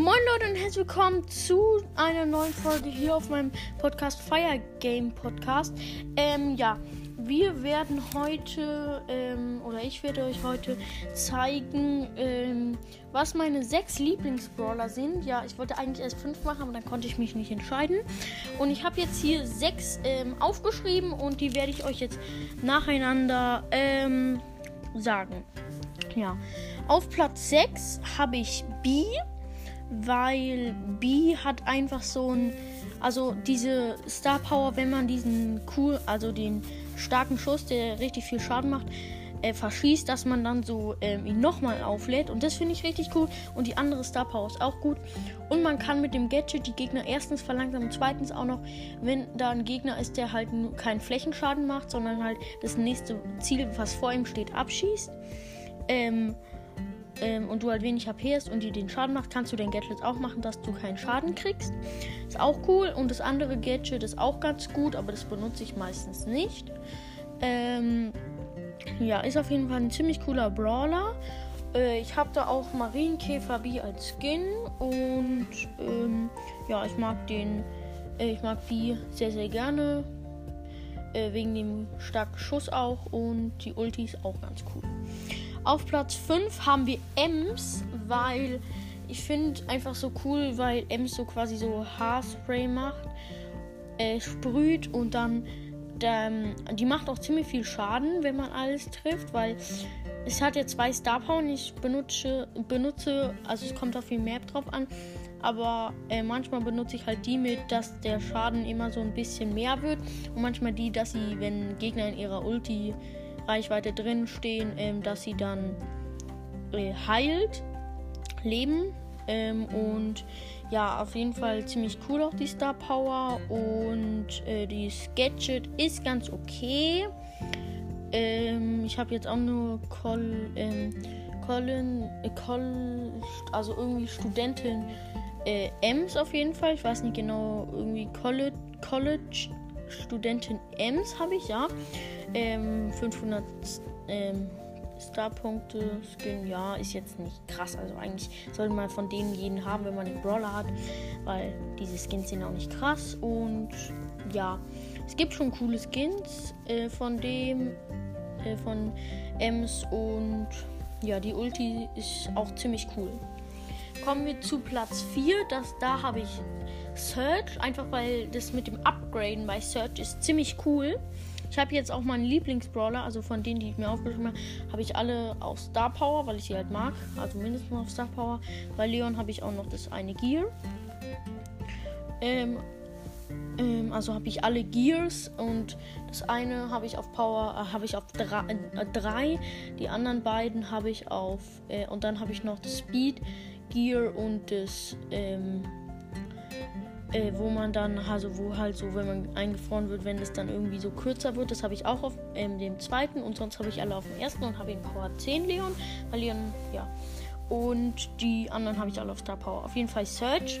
Moin Leute und herzlich willkommen zu einer neuen Folge hier auf meinem Podcast Fire Game Podcast. Ähm, ja, wir werden heute, ähm, oder ich werde euch heute zeigen, ähm, was meine sechs Lieblingsbrawler sind. Ja, ich wollte eigentlich erst fünf machen, aber dann konnte ich mich nicht entscheiden. Und ich habe jetzt hier sechs ähm, aufgeschrieben und die werde ich euch jetzt nacheinander ähm, sagen. Ja, auf Platz 6 habe ich B weil B hat einfach so ein, also diese Star Power, wenn man diesen cool, also den starken Schuss, der richtig viel Schaden macht, äh, verschießt, dass man dann so ähm, ihn nochmal auflädt. Und das finde ich richtig cool. Und die andere Star Power ist auch gut. Und man kann mit dem Gadget die Gegner erstens verlangsamen und zweitens auch noch, wenn da ein Gegner ist, der halt keinen Flächenschaden macht, sondern halt das nächste Ziel, was vor ihm steht, abschießt. Ähm, ähm, und du halt wenig HP hast und die den Schaden macht, kannst du den Gadget auch machen, dass du keinen Schaden kriegst. Ist auch cool. Und das andere Gadget ist auch ganz gut, aber das benutze ich meistens nicht. Ähm, ja, ist auf jeden Fall ein ziemlich cooler Brawler. Äh, ich habe da auch Marienkäfer B als Skin und ähm, ja, ich mag den, äh, ich mag B sehr, sehr gerne. Äh, wegen dem starken Schuss auch und die Ulti ist auch ganz cool. Auf Platz 5 haben wir Ems, weil ich finde einfach so cool, weil Ems so quasi so Haarspray macht, äh, sprüht und dann ähm, die macht auch ziemlich viel Schaden, wenn man alles trifft, weil es hat ja zwei Star Power und ich benutze, benutze, also es kommt auf die Map drauf an, aber äh, manchmal benutze ich halt die mit, dass der Schaden immer so ein bisschen mehr wird und manchmal die, dass sie, wenn Gegner in ihrer Ulti Reichweite drin stehen, ähm, dass sie dann äh, heilt, leben. Ähm, und ja, auf jeden Fall ziemlich cool auch die Star Power. Und äh, die Gadget ist ganz okay. Ähm, ich habe jetzt auch nur Col, ähm, Colin, äh, Col, also irgendwie Studentin äh, Ems auf jeden Fall. Ich weiß nicht genau, irgendwie College, College Studentin Ems habe ich, ja. Ähm, 500 ähm, Starpunkte Skin, ja, ist jetzt nicht krass. Also eigentlich sollte man von denen jeden haben, wenn man den Brawler hat, weil diese Skins sind auch nicht krass. Und ja, es gibt schon coole Skins äh, von dem, äh, von Ems und ja, die Ulti ist auch ziemlich cool. Kommen wir zu Platz 4. Das, da habe ich Search, einfach weil das mit dem Upgraden bei Search ist ziemlich cool. Ich habe jetzt auch meinen Lieblingsbrawler, also von denen, die ich mir aufgeschrieben habe, habe ich alle auf Star Power, weil ich sie halt mag. Also mindestens auf Star Power. Bei Leon habe ich auch noch das eine Gear. Ähm, ähm, also habe ich alle Gears und das eine habe ich auf Power, äh, habe ich auf 3. Äh, die anderen beiden habe ich auf, äh, und dann habe ich noch das Speed Gear und das, ähm, äh, wo man dann, also wo halt so, wenn man eingefroren wird, wenn es dann irgendwie so kürzer wird, das habe ich auch auf ähm, dem zweiten und sonst habe ich alle auf dem ersten und habe ihn Power 10 Leon, weil Leon, ja. Und die anderen habe ich alle auf Star Power. Auf jeden Fall Search.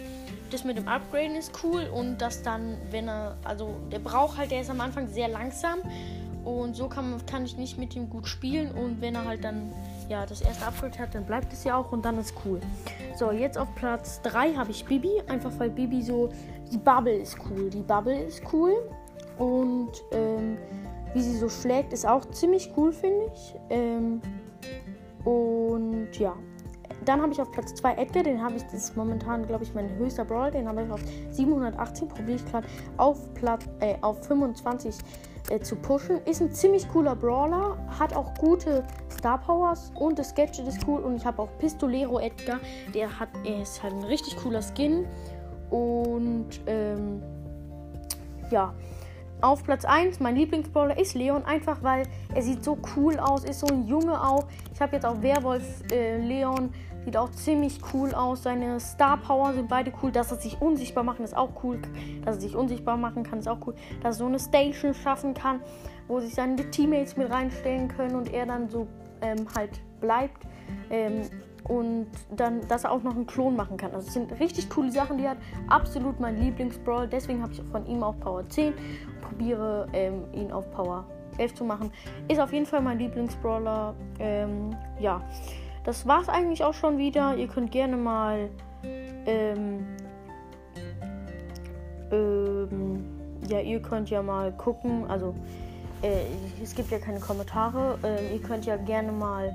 Das mit dem Upgraden ist cool und das dann, wenn er, also der braucht halt, der ist am Anfang sehr langsam und so kann, kann ich nicht mit ihm gut spielen und wenn er halt dann ja, das erste Upgrade hat, dann bleibt es ja auch und dann ist cool. So, jetzt auf Platz 3 habe ich Bibi. Einfach weil Bibi so. Die Bubble ist cool. Die Bubble ist cool. Und ähm, wie sie so schlägt, ist auch ziemlich cool, finde ich. Ähm, und ja. Dann habe ich auf Platz 2 Edgar, den habe ich, das ist momentan, glaube ich, mein höchster Brawl, den habe ich auf 718, probiere ich gerade auf Platz, äh, auf 25 äh, zu pushen. Ist ein ziemlich cooler Brawler, hat auch gute Star Powers und das Gadget ist cool. Und ich habe auch Pistolero Edgar, der hat, er ist halt ein richtig cooler Skin. Und ähm, ja. Auf Platz 1, mein Lieblingsbrawler ist Leon, einfach weil er sieht so cool aus, ist so ein Junge auch. Ich habe jetzt auch Werwolf äh, Leon Sieht auch ziemlich cool aus. Seine Star Power sind beide cool. Dass er sich unsichtbar machen ist auch cool. Dass er sich unsichtbar machen kann ist auch cool. Dass er so eine Station schaffen kann, wo sich seine Teammates mit reinstellen können und er dann so ähm, halt bleibt. Ähm, und dann, dass er auch noch einen Klon machen kann. Also es sind richtig coole Sachen, die er hat. Absolut mein Lieblingsbrawl. Deswegen habe ich von ihm auch Power 10. Probiere ähm, ihn auf Power 11 zu machen. Ist auf jeden Fall mein Lieblingsbrawler. Ähm, ja das war's eigentlich auch schon wieder. Ihr könnt gerne mal Ähm, ähm, ja, ihr könnt ja mal gucken. Also, äh, es gibt ja keine Kommentare. Äh, ihr könnt ja gerne mal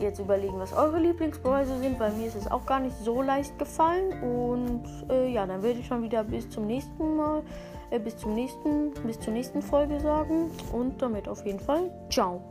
jetzt überlegen, was eure Lieblingsbeweise sind. Bei mir ist es auch gar nicht so leicht gefallen. Und äh, ja, dann würde ich schon wieder bis zum nächsten Mal, äh, bis zum nächsten, bis zur nächsten Folge sagen. Und damit auf jeden Fall, ciao.